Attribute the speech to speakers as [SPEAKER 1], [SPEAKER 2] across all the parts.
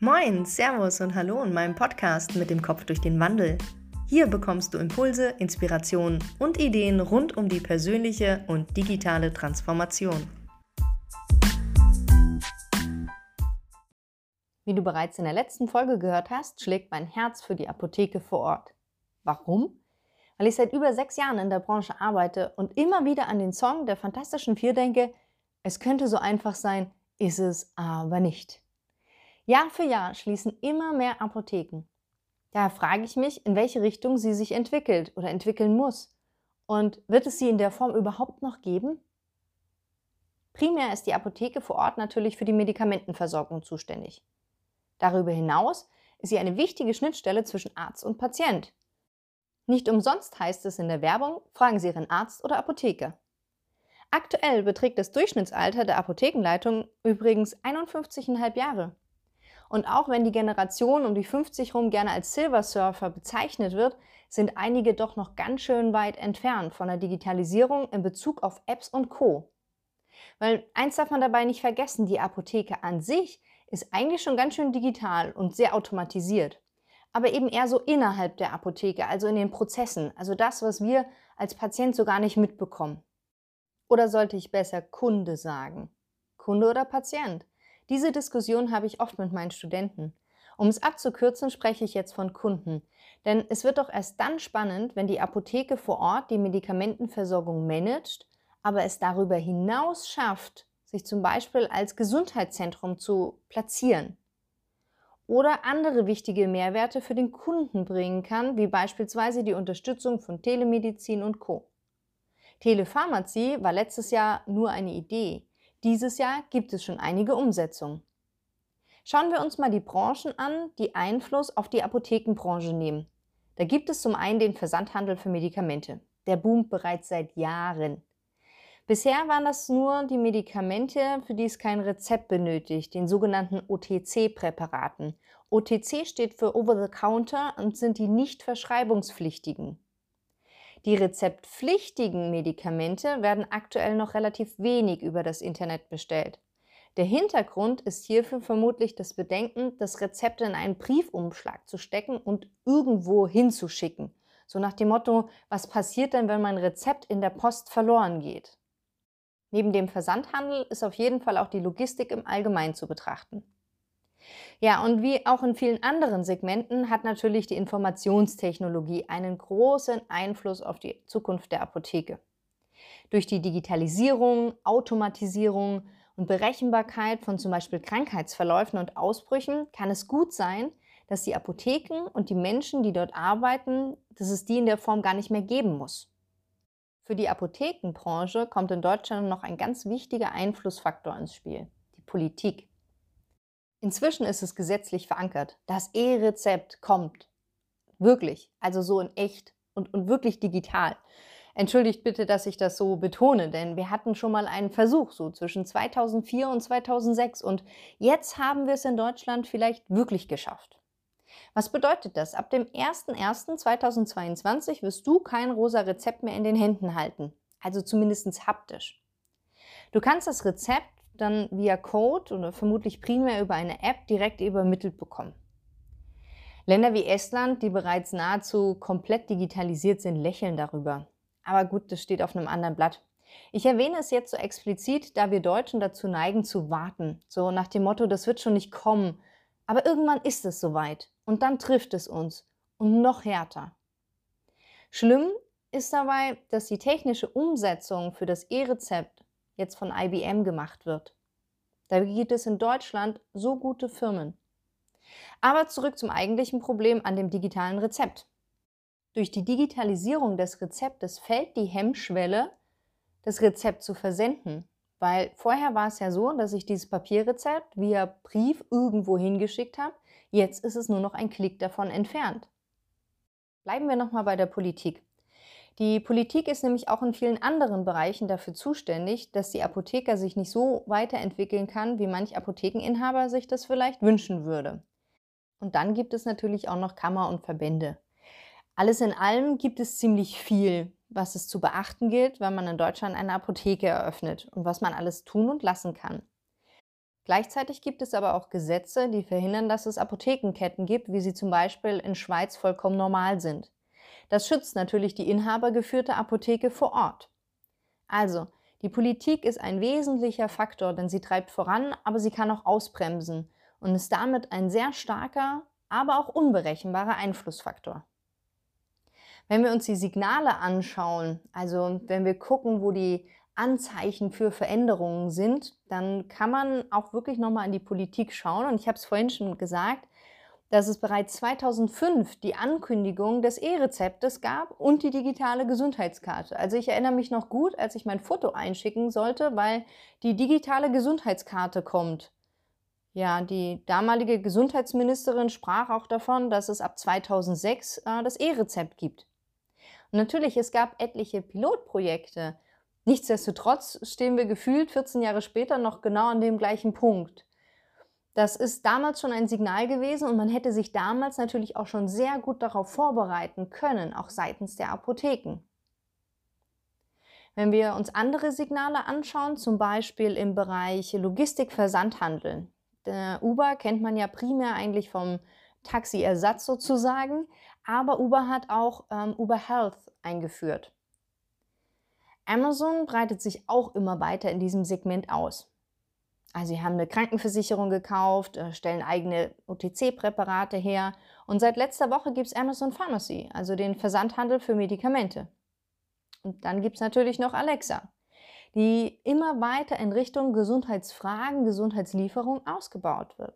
[SPEAKER 1] Moin, Servus und Hallo in meinem Podcast mit dem Kopf durch den Wandel. Hier bekommst du Impulse, Inspirationen und Ideen rund um die persönliche und digitale Transformation.
[SPEAKER 2] Wie du bereits in der letzten Folge gehört hast, schlägt mein Herz für die Apotheke vor Ort. Warum? Weil ich seit über sechs Jahren in der Branche arbeite und immer wieder an den Song der Fantastischen Vier denke, es könnte so einfach sein, ist es aber nicht. Jahr für Jahr schließen immer mehr Apotheken. Daher frage ich mich, in welche Richtung sie sich entwickelt oder entwickeln muss. Und wird es sie in der Form überhaupt noch geben? Primär ist die Apotheke vor Ort natürlich für die Medikamentenversorgung zuständig. Darüber hinaus ist sie eine wichtige Schnittstelle zwischen Arzt und Patient. Nicht umsonst heißt es in der Werbung, fragen Sie Ihren Arzt oder Apotheker. Aktuell beträgt das Durchschnittsalter der Apothekenleitung übrigens 51,5 Jahre. Und auch wenn die Generation um die 50 rum gerne als Silver Surfer bezeichnet wird, sind einige doch noch ganz schön weit entfernt von der Digitalisierung in Bezug auf Apps und Co. Weil eins darf man dabei nicht vergessen, die Apotheke an sich ist eigentlich schon ganz schön digital und sehr automatisiert. Aber eben eher so innerhalb der Apotheke, also in den Prozessen, also das, was wir als Patient so gar nicht mitbekommen. Oder sollte ich besser Kunde sagen? Kunde oder Patient? Diese Diskussion habe ich oft mit meinen Studenten. Um es abzukürzen, spreche ich jetzt von Kunden. Denn es wird doch erst dann spannend, wenn die Apotheke vor Ort die Medikamentenversorgung managt, aber es darüber hinaus schafft, sich zum Beispiel als Gesundheitszentrum zu platzieren. Oder andere wichtige Mehrwerte für den Kunden bringen kann, wie beispielsweise die Unterstützung von Telemedizin und Co. Telepharmazie war letztes Jahr nur eine Idee. Dieses Jahr gibt es schon einige Umsetzungen. Schauen wir uns mal die Branchen an, die Einfluss auf die Apothekenbranche nehmen. Da gibt es zum einen den Versandhandel für Medikamente. Der boomt bereits seit Jahren. Bisher waren das nur die Medikamente, für die es kein Rezept benötigt, den sogenannten OTC-Präparaten. OTC steht für Over the Counter und sind die nicht verschreibungspflichtigen. Die rezeptpflichtigen Medikamente werden aktuell noch relativ wenig über das Internet bestellt. Der Hintergrund ist hierfür vermutlich das Bedenken, das Rezept in einen Briefumschlag zu stecken und irgendwo hinzuschicken. So nach dem Motto, was passiert denn, wenn mein Rezept in der Post verloren geht? Neben dem Versandhandel ist auf jeden Fall auch die Logistik im Allgemeinen zu betrachten. Ja, und wie auch in vielen anderen Segmenten hat natürlich die Informationstechnologie einen großen Einfluss auf die Zukunft der Apotheke. Durch die Digitalisierung, Automatisierung und Berechenbarkeit von zum Beispiel Krankheitsverläufen und Ausbrüchen kann es gut sein, dass die Apotheken und die Menschen, die dort arbeiten, dass es die in der Form gar nicht mehr geben muss. Für die Apothekenbranche kommt in Deutschland noch ein ganz wichtiger Einflussfaktor ins Spiel, die Politik. Inzwischen ist es gesetzlich verankert. Das E-Rezept kommt. Wirklich. Also so in echt und, und wirklich digital. Entschuldigt bitte, dass ich das so betone, denn wir hatten schon mal einen Versuch so zwischen 2004 und 2006 und jetzt haben wir es in Deutschland vielleicht wirklich geschafft. Was bedeutet das? Ab dem 01.01.2022 wirst du kein rosa Rezept mehr in den Händen halten, also zumindest haptisch. Du kannst das Rezept dann via Code oder vermutlich primär über eine App direkt übermittelt bekommen. Länder wie Estland, die bereits nahezu komplett digitalisiert sind, lächeln darüber. Aber gut, das steht auf einem anderen Blatt. Ich erwähne es jetzt so explizit, da wir Deutschen dazu neigen zu warten. So nach dem Motto, das wird schon nicht kommen. Aber irgendwann ist es soweit. Und dann trifft es uns. Und noch härter. Schlimm ist dabei, dass die technische Umsetzung für das E-Rezept jetzt von IBM gemacht wird. Da gibt es in Deutschland so gute Firmen. Aber zurück zum eigentlichen Problem an dem digitalen Rezept. Durch die Digitalisierung des Rezeptes fällt die Hemmschwelle, das Rezept zu versenden. Weil vorher war es ja so, dass ich dieses Papierrezept via Brief irgendwo hingeschickt habe. Jetzt ist es nur noch ein Klick davon entfernt. Bleiben wir nochmal bei der Politik. Die Politik ist nämlich auch in vielen anderen Bereichen dafür zuständig, dass die Apotheker sich nicht so weiterentwickeln kann, wie manch Apothekeninhaber sich das vielleicht wünschen würde. Und dann gibt es natürlich auch noch Kammer und Verbände. Alles in allem gibt es ziemlich viel, was es zu beachten gilt, wenn man in Deutschland eine Apotheke eröffnet und was man alles tun und lassen kann. Gleichzeitig gibt es aber auch Gesetze, die verhindern, dass es Apothekenketten gibt, wie sie zum Beispiel in Schweiz vollkommen normal sind. Das schützt natürlich die inhabergeführte Apotheke vor Ort. Also, die Politik ist ein wesentlicher Faktor, denn sie treibt voran, aber sie kann auch ausbremsen und ist damit ein sehr starker, aber auch unberechenbarer Einflussfaktor. Wenn wir uns die Signale anschauen, also wenn wir gucken, wo die Anzeichen für Veränderungen sind, dann kann man auch wirklich nochmal in die Politik schauen. Und ich habe es vorhin schon gesagt, dass es bereits 2005 die Ankündigung des E-Rezeptes gab und die digitale Gesundheitskarte. Also ich erinnere mich noch gut, als ich mein Foto einschicken sollte, weil die digitale Gesundheitskarte kommt. Ja, die damalige Gesundheitsministerin sprach auch davon, dass es ab 2006 äh, das E-Rezept gibt. Und natürlich, es gab etliche Pilotprojekte. Nichtsdestotrotz stehen wir gefühlt 14 Jahre später noch genau an dem gleichen Punkt. Das ist damals schon ein Signal gewesen und man hätte sich damals natürlich auch schon sehr gut darauf vorbereiten können, auch seitens der Apotheken. Wenn wir uns andere Signale anschauen, zum Beispiel im Bereich Logistik, Versandhandel. Der Uber kennt man ja primär eigentlich vom Taxiersatz sozusagen, aber Uber hat auch ähm, Uber Health eingeführt. Amazon breitet sich auch immer weiter in diesem Segment aus. Also sie haben eine Krankenversicherung gekauft, äh, stellen eigene OTC-Präparate her und seit letzter Woche gibt es Amazon Pharmacy, also den Versandhandel für Medikamente. Und dann gibt es natürlich noch Alexa, die immer weiter in Richtung Gesundheitsfragen, Gesundheitslieferung ausgebaut wird.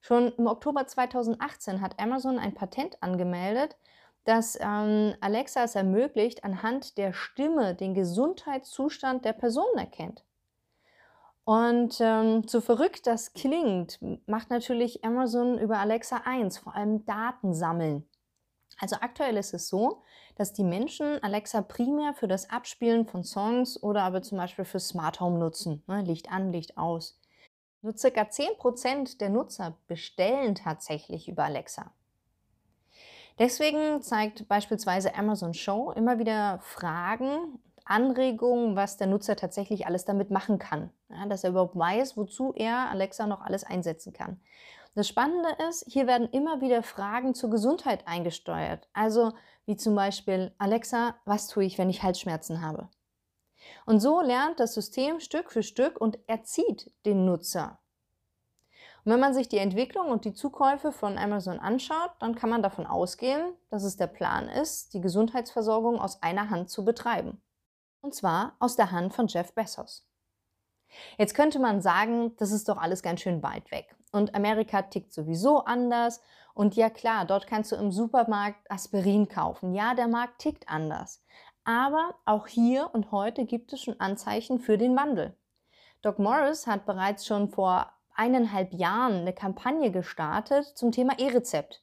[SPEAKER 2] Schon im Oktober 2018 hat Amazon ein Patent angemeldet, das ähm, Alexa es ermöglicht, anhand der Stimme den Gesundheitszustand der Person erkennt. Und ähm, so verrückt das klingt, macht natürlich Amazon über Alexa 1 vor allem Daten sammeln. Also aktuell ist es so, dass die Menschen Alexa primär für das Abspielen von Songs oder aber zum Beispiel für Smart Home nutzen. Ne? Licht an, Licht aus. Nur ca. 10% der Nutzer bestellen tatsächlich über Alexa. Deswegen zeigt beispielsweise Amazon Show immer wieder Fragen Anregungen, was der Nutzer tatsächlich alles damit machen kann. Ja, dass er überhaupt weiß, wozu er Alexa noch alles einsetzen kann. Das Spannende ist, hier werden immer wieder Fragen zur Gesundheit eingesteuert. Also wie zum Beispiel, Alexa, was tue ich, wenn ich Halsschmerzen habe? Und so lernt das System Stück für Stück und erzieht den Nutzer. Und wenn man sich die Entwicklung und die Zukäufe von Amazon anschaut, dann kann man davon ausgehen, dass es der Plan ist, die Gesundheitsversorgung aus einer Hand zu betreiben. Und zwar aus der Hand von Jeff Bezos. Jetzt könnte man sagen, das ist doch alles ganz schön weit weg. Und Amerika tickt sowieso anders. Und ja klar, dort kannst du im Supermarkt Aspirin kaufen. Ja, der Markt tickt anders. Aber auch hier und heute gibt es schon Anzeichen für den Wandel. Doc Morris hat bereits schon vor eineinhalb Jahren eine Kampagne gestartet zum Thema E-Rezept.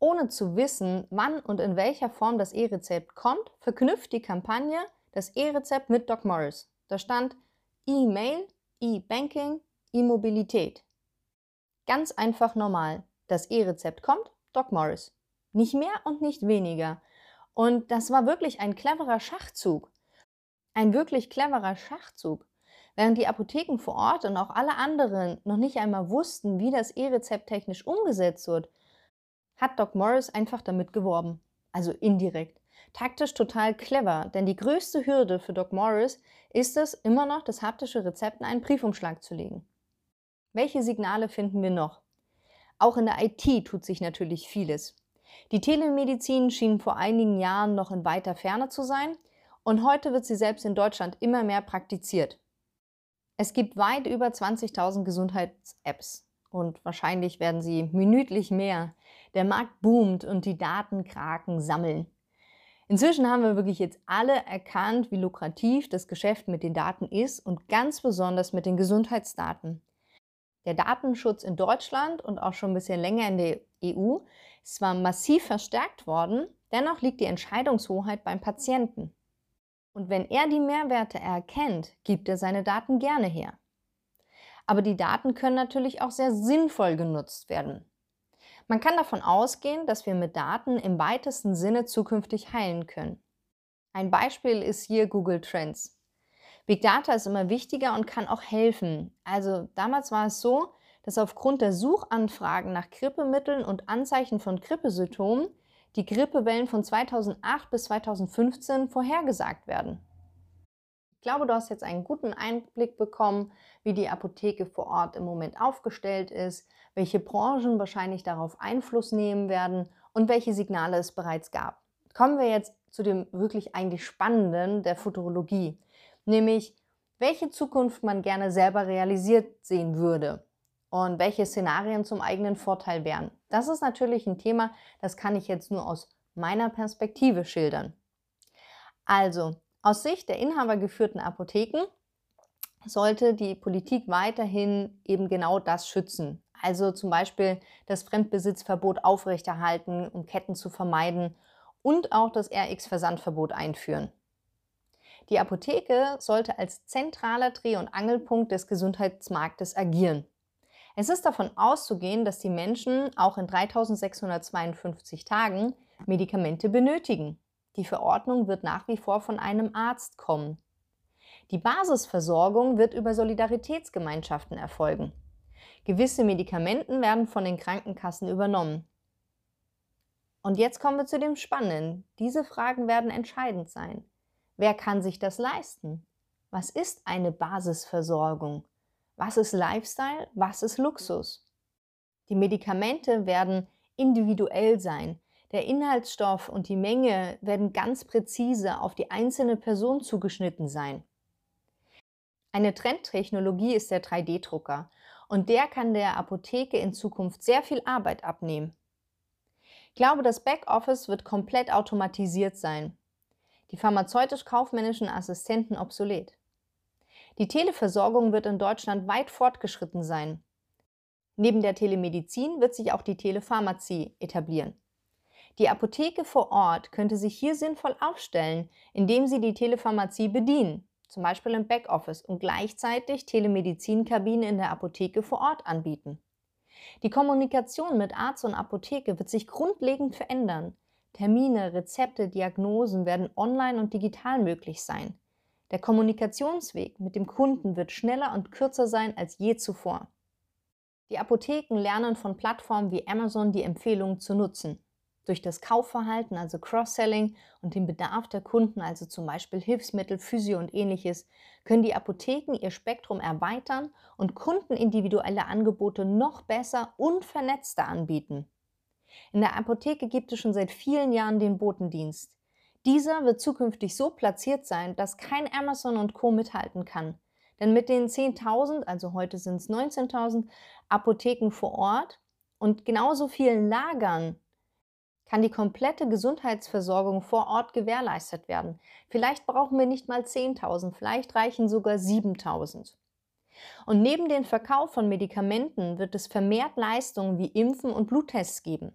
[SPEAKER 2] Ohne zu wissen, wann und in welcher Form das E-Rezept kommt, verknüpft die Kampagne das E-Rezept mit Doc Morris. Da stand E-Mail, E-Banking, E-Mobilität. Ganz einfach normal. Das E-Rezept kommt, Doc Morris. Nicht mehr und nicht weniger. Und das war wirklich ein cleverer Schachzug. Ein wirklich cleverer Schachzug. Während die Apotheken vor Ort und auch alle anderen noch nicht einmal wussten, wie das E-Rezept technisch umgesetzt wird, hat Doc Morris einfach damit geworben. Also indirekt. Taktisch total clever, denn die größte Hürde für Doc Morris ist es, immer noch das haptische Rezept in einen Briefumschlag zu legen. Welche Signale finden wir noch? Auch in der IT tut sich natürlich vieles. Die Telemedizin schien vor einigen Jahren noch in weiter Ferne zu sein und heute wird sie selbst in Deutschland immer mehr praktiziert. Es gibt weit über 20.000 Gesundheits-Apps und wahrscheinlich werden sie minütlich mehr. Der Markt boomt und die Datenkraken sammeln. Inzwischen haben wir wirklich jetzt alle erkannt, wie lukrativ das Geschäft mit den Daten ist und ganz besonders mit den Gesundheitsdaten. Der Datenschutz in Deutschland und auch schon ein bisschen länger in der EU ist zwar massiv verstärkt worden, dennoch liegt die Entscheidungshoheit beim Patienten. Und wenn er die Mehrwerte erkennt, gibt er seine Daten gerne her. Aber die Daten können natürlich auch sehr sinnvoll genutzt werden. Man kann davon ausgehen, dass wir mit Daten im weitesten Sinne zukünftig heilen können. Ein Beispiel ist hier Google Trends. Big Data ist immer wichtiger und kann auch helfen. Also damals war es so, dass aufgrund der Suchanfragen nach Grippemitteln und Anzeichen von Grippesymptomen die Grippewellen von 2008 bis 2015 vorhergesagt werden. Ich glaube, du hast jetzt einen guten Einblick bekommen, wie die Apotheke vor Ort im Moment aufgestellt ist, welche Branchen wahrscheinlich darauf Einfluss nehmen werden und welche Signale es bereits gab. Kommen wir jetzt zu dem wirklich eigentlich Spannenden der Futurologie, nämlich welche Zukunft man gerne selber realisiert sehen würde und welche Szenarien zum eigenen Vorteil wären. Das ist natürlich ein Thema, das kann ich jetzt nur aus meiner Perspektive schildern. Also, aus Sicht der inhabergeführten Apotheken sollte die Politik weiterhin eben genau das schützen. Also zum Beispiel das Fremdbesitzverbot aufrechterhalten, um Ketten zu vermeiden und auch das RX-Versandverbot einführen. Die Apotheke sollte als zentraler Dreh- und Angelpunkt des Gesundheitsmarktes agieren. Es ist davon auszugehen, dass die Menschen auch in 3652 Tagen Medikamente benötigen. Die Verordnung wird nach wie vor von einem Arzt kommen. Die Basisversorgung wird über Solidaritätsgemeinschaften erfolgen. Gewisse Medikamenten werden von den Krankenkassen übernommen. Und jetzt kommen wir zu dem Spannenden. Diese Fragen werden entscheidend sein. Wer kann sich das leisten? Was ist eine Basisversorgung? Was ist Lifestyle? Was ist Luxus? Die Medikamente werden individuell sein. Der Inhaltsstoff und die Menge werden ganz präzise auf die einzelne Person zugeschnitten sein. Eine Trendtechnologie ist der 3D-Drucker und der kann der Apotheke in Zukunft sehr viel Arbeit abnehmen. Ich glaube, das Backoffice wird komplett automatisiert sein. Die pharmazeutisch-kaufmännischen Assistenten obsolet. Die Televersorgung wird in Deutschland weit fortgeschritten sein. Neben der Telemedizin wird sich auch die Telepharmazie etablieren. Die Apotheke vor Ort könnte sich hier sinnvoll aufstellen, indem sie die Telepharmazie bedienen, zum Beispiel im Backoffice, und gleichzeitig Telemedizinkabinen in der Apotheke vor Ort anbieten. Die Kommunikation mit Arzt und Apotheke wird sich grundlegend verändern. Termine, Rezepte, Diagnosen werden online und digital möglich sein. Der Kommunikationsweg mit dem Kunden wird schneller und kürzer sein als je zuvor. Die Apotheken lernen von Plattformen wie Amazon die Empfehlungen zu nutzen. Durch das Kaufverhalten, also Cross-Selling und den Bedarf der Kunden, also zum Beispiel Hilfsmittel, Physio und ähnliches, können die Apotheken ihr Spektrum erweitern und Kunden individuelle Angebote noch besser und vernetzter anbieten. In der Apotheke gibt es schon seit vielen Jahren den Botendienst. Dieser wird zukünftig so platziert sein, dass kein Amazon und Co mithalten kann. Denn mit den 10.000, also heute sind es 19.000 Apotheken vor Ort und genauso vielen Lagern kann die komplette Gesundheitsversorgung vor Ort gewährleistet werden. Vielleicht brauchen wir nicht mal 10.000, vielleicht reichen sogar 7.000. Und neben dem Verkauf von Medikamenten wird es vermehrt Leistungen wie Impfen und Bluttests geben.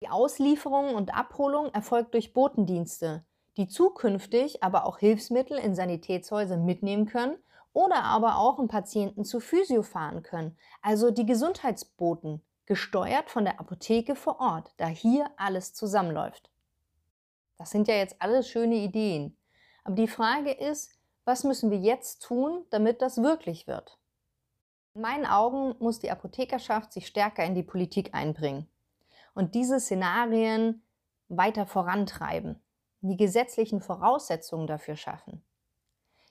[SPEAKER 2] Die Auslieferung und Abholung erfolgt durch Botendienste, die zukünftig aber auch Hilfsmittel in Sanitätshäuser mitnehmen können oder aber auch einen Patienten zu Physio fahren können, also die Gesundheitsboten, gesteuert von der Apotheke vor Ort, da hier alles zusammenläuft. Das sind ja jetzt alles schöne Ideen. Aber die Frage ist, was müssen wir jetzt tun, damit das wirklich wird? In meinen Augen muss die Apothekerschaft sich stärker in die Politik einbringen und diese Szenarien weiter vorantreiben, die gesetzlichen Voraussetzungen dafür schaffen.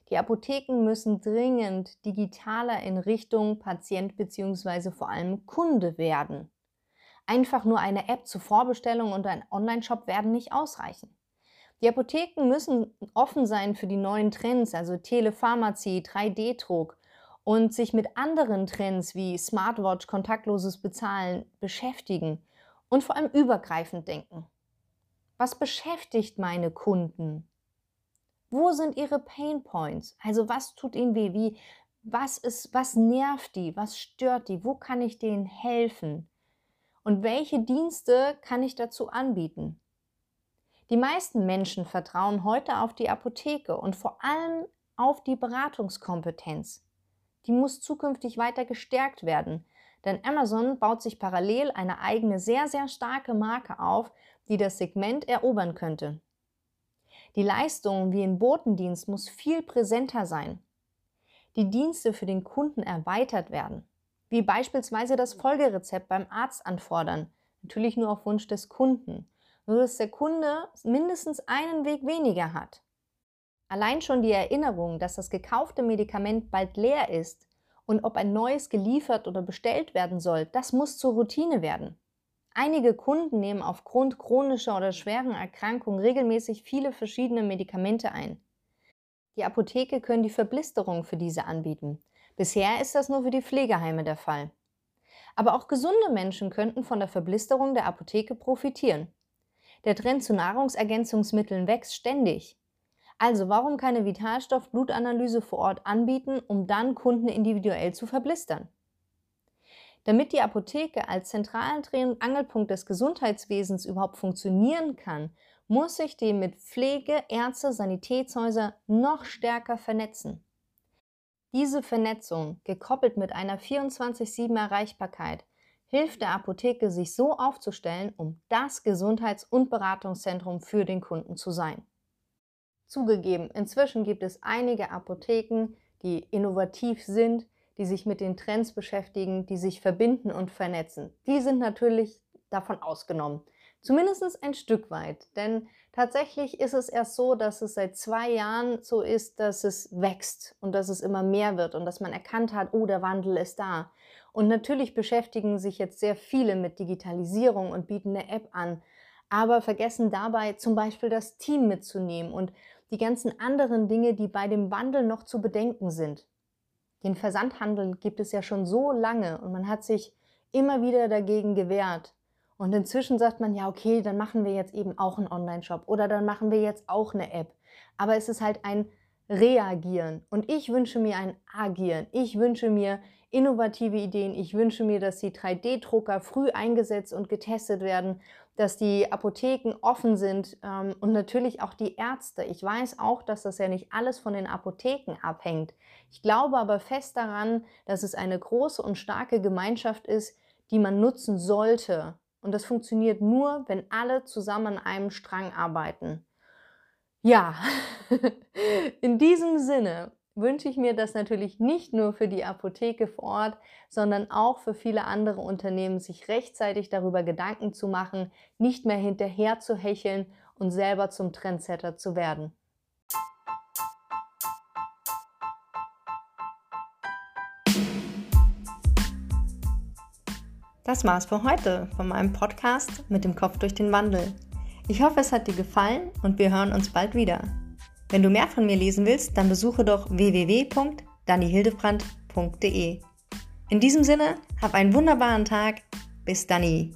[SPEAKER 2] Die Apotheken müssen dringend digitaler in Richtung Patient bzw. vor allem Kunde werden. Einfach nur eine App zur Vorbestellung und ein Online-Shop werden nicht ausreichen. Die Apotheken müssen offen sein für die neuen Trends, also Telepharmazie, 3D-Druck und sich mit anderen Trends wie Smartwatch, kontaktloses Bezahlen beschäftigen und vor allem übergreifend denken. Was beschäftigt meine Kunden? Wo sind ihre Pain Points? Also was tut ihnen weh? Wie, was, ist, was nervt die? Was stört die? Wo kann ich denen helfen? Und welche Dienste kann ich dazu anbieten? Die meisten Menschen vertrauen heute auf die Apotheke und vor allem auf die Beratungskompetenz. Die muss zukünftig weiter gestärkt werden, denn Amazon baut sich parallel eine eigene sehr, sehr starke Marke auf, die das Segment erobern könnte. Die Leistung wie im Botendienst muss viel präsenter sein. Die Dienste für den Kunden erweitert werden, wie beispielsweise das Folgerezept beim Arzt anfordern, natürlich nur auf Wunsch des Kunden, nur dass der Kunde mindestens einen Weg weniger hat. Allein schon die Erinnerung, dass das gekaufte Medikament bald leer ist und ob ein neues geliefert oder bestellt werden soll, das muss zur Routine werden. Einige Kunden nehmen aufgrund chronischer oder schweren Erkrankungen regelmäßig viele verschiedene Medikamente ein. Die Apotheke können die Verblisterung für diese anbieten. Bisher ist das nur für die Pflegeheime der Fall. Aber auch gesunde Menschen könnten von der Verblisterung der Apotheke profitieren. Der Trend zu Nahrungsergänzungsmitteln wächst ständig. Also warum keine Vitalstoff-Blutanalyse vor Ort anbieten, um dann Kunden individuell zu verblistern? Damit die Apotheke als zentralen Dreh- und Angelpunkt des Gesundheitswesens überhaupt funktionieren kann, muss sich die mit Pflege, Ärzte, Sanitätshäuser noch stärker vernetzen. Diese Vernetzung, gekoppelt mit einer 24-7 Erreichbarkeit, hilft der Apotheke, sich so aufzustellen, um das Gesundheits- und Beratungszentrum für den Kunden zu sein. Zugegeben, inzwischen gibt es einige Apotheken, die innovativ sind, die sich mit den Trends beschäftigen, die sich verbinden und vernetzen. Die sind natürlich davon ausgenommen. Zumindest ein Stück weit. Denn tatsächlich ist es erst so, dass es seit zwei Jahren so ist, dass es wächst und dass es immer mehr wird und dass man erkannt hat, oh, der Wandel ist da. Und natürlich beschäftigen sich jetzt sehr viele mit Digitalisierung und bieten eine App an, aber vergessen dabei zum Beispiel das Team mitzunehmen und die ganzen anderen Dinge, die bei dem Wandel noch zu bedenken sind. Den Versandhandel gibt es ja schon so lange und man hat sich immer wieder dagegen gewehrt. Und inzwischen sagt man, ja, okay, dann machen wir jetzt eben auch einen Online-Shop oder dann machen wir jetzt auch eine App. Aber es ist halt ein Reagieren. Und ich wünsche mir ein Agieren. Ich wünsche mir innovative Ideen. Ich wünsche mir, dass die 3D-Drucker früh eingesetzt und getestet werden, dass die Apotheken offen sind ähm, und natürlich auch die Ärzte. Ich weiß auch, dass das ja nicht alles von den Apotheken abhängt. Ich glaube aber fest daran, dass es eine große und starke Gemeinschaft ist, die man nutzen sollte. Und das funktioniert nur, wenn alle zusammen an einem Strang arbeiten. Ja, in diesem Sinne wünsche ich mir das natürlich nicht nur für die Apotheke vor Ort, sondern auch für viele andere Unternehmen, sich rechtzeitig darüber Gedanken zu machen, nicht mehr hinterher zu hecheln und selber zum Trendsetter zu werden.
[SPEAKER 1] Das war's für heute von meinem Podcast mit dem Kopf durch den Wandel. Ich hoffe, es hat dir gefallen und wir hören uns bald wieder. Wenn du mehr von mir lesen willst, dann besuche doch www.dannihildebrandt.de. In diesem Sinne, hab einen wunderbaren Tag. Bis dann.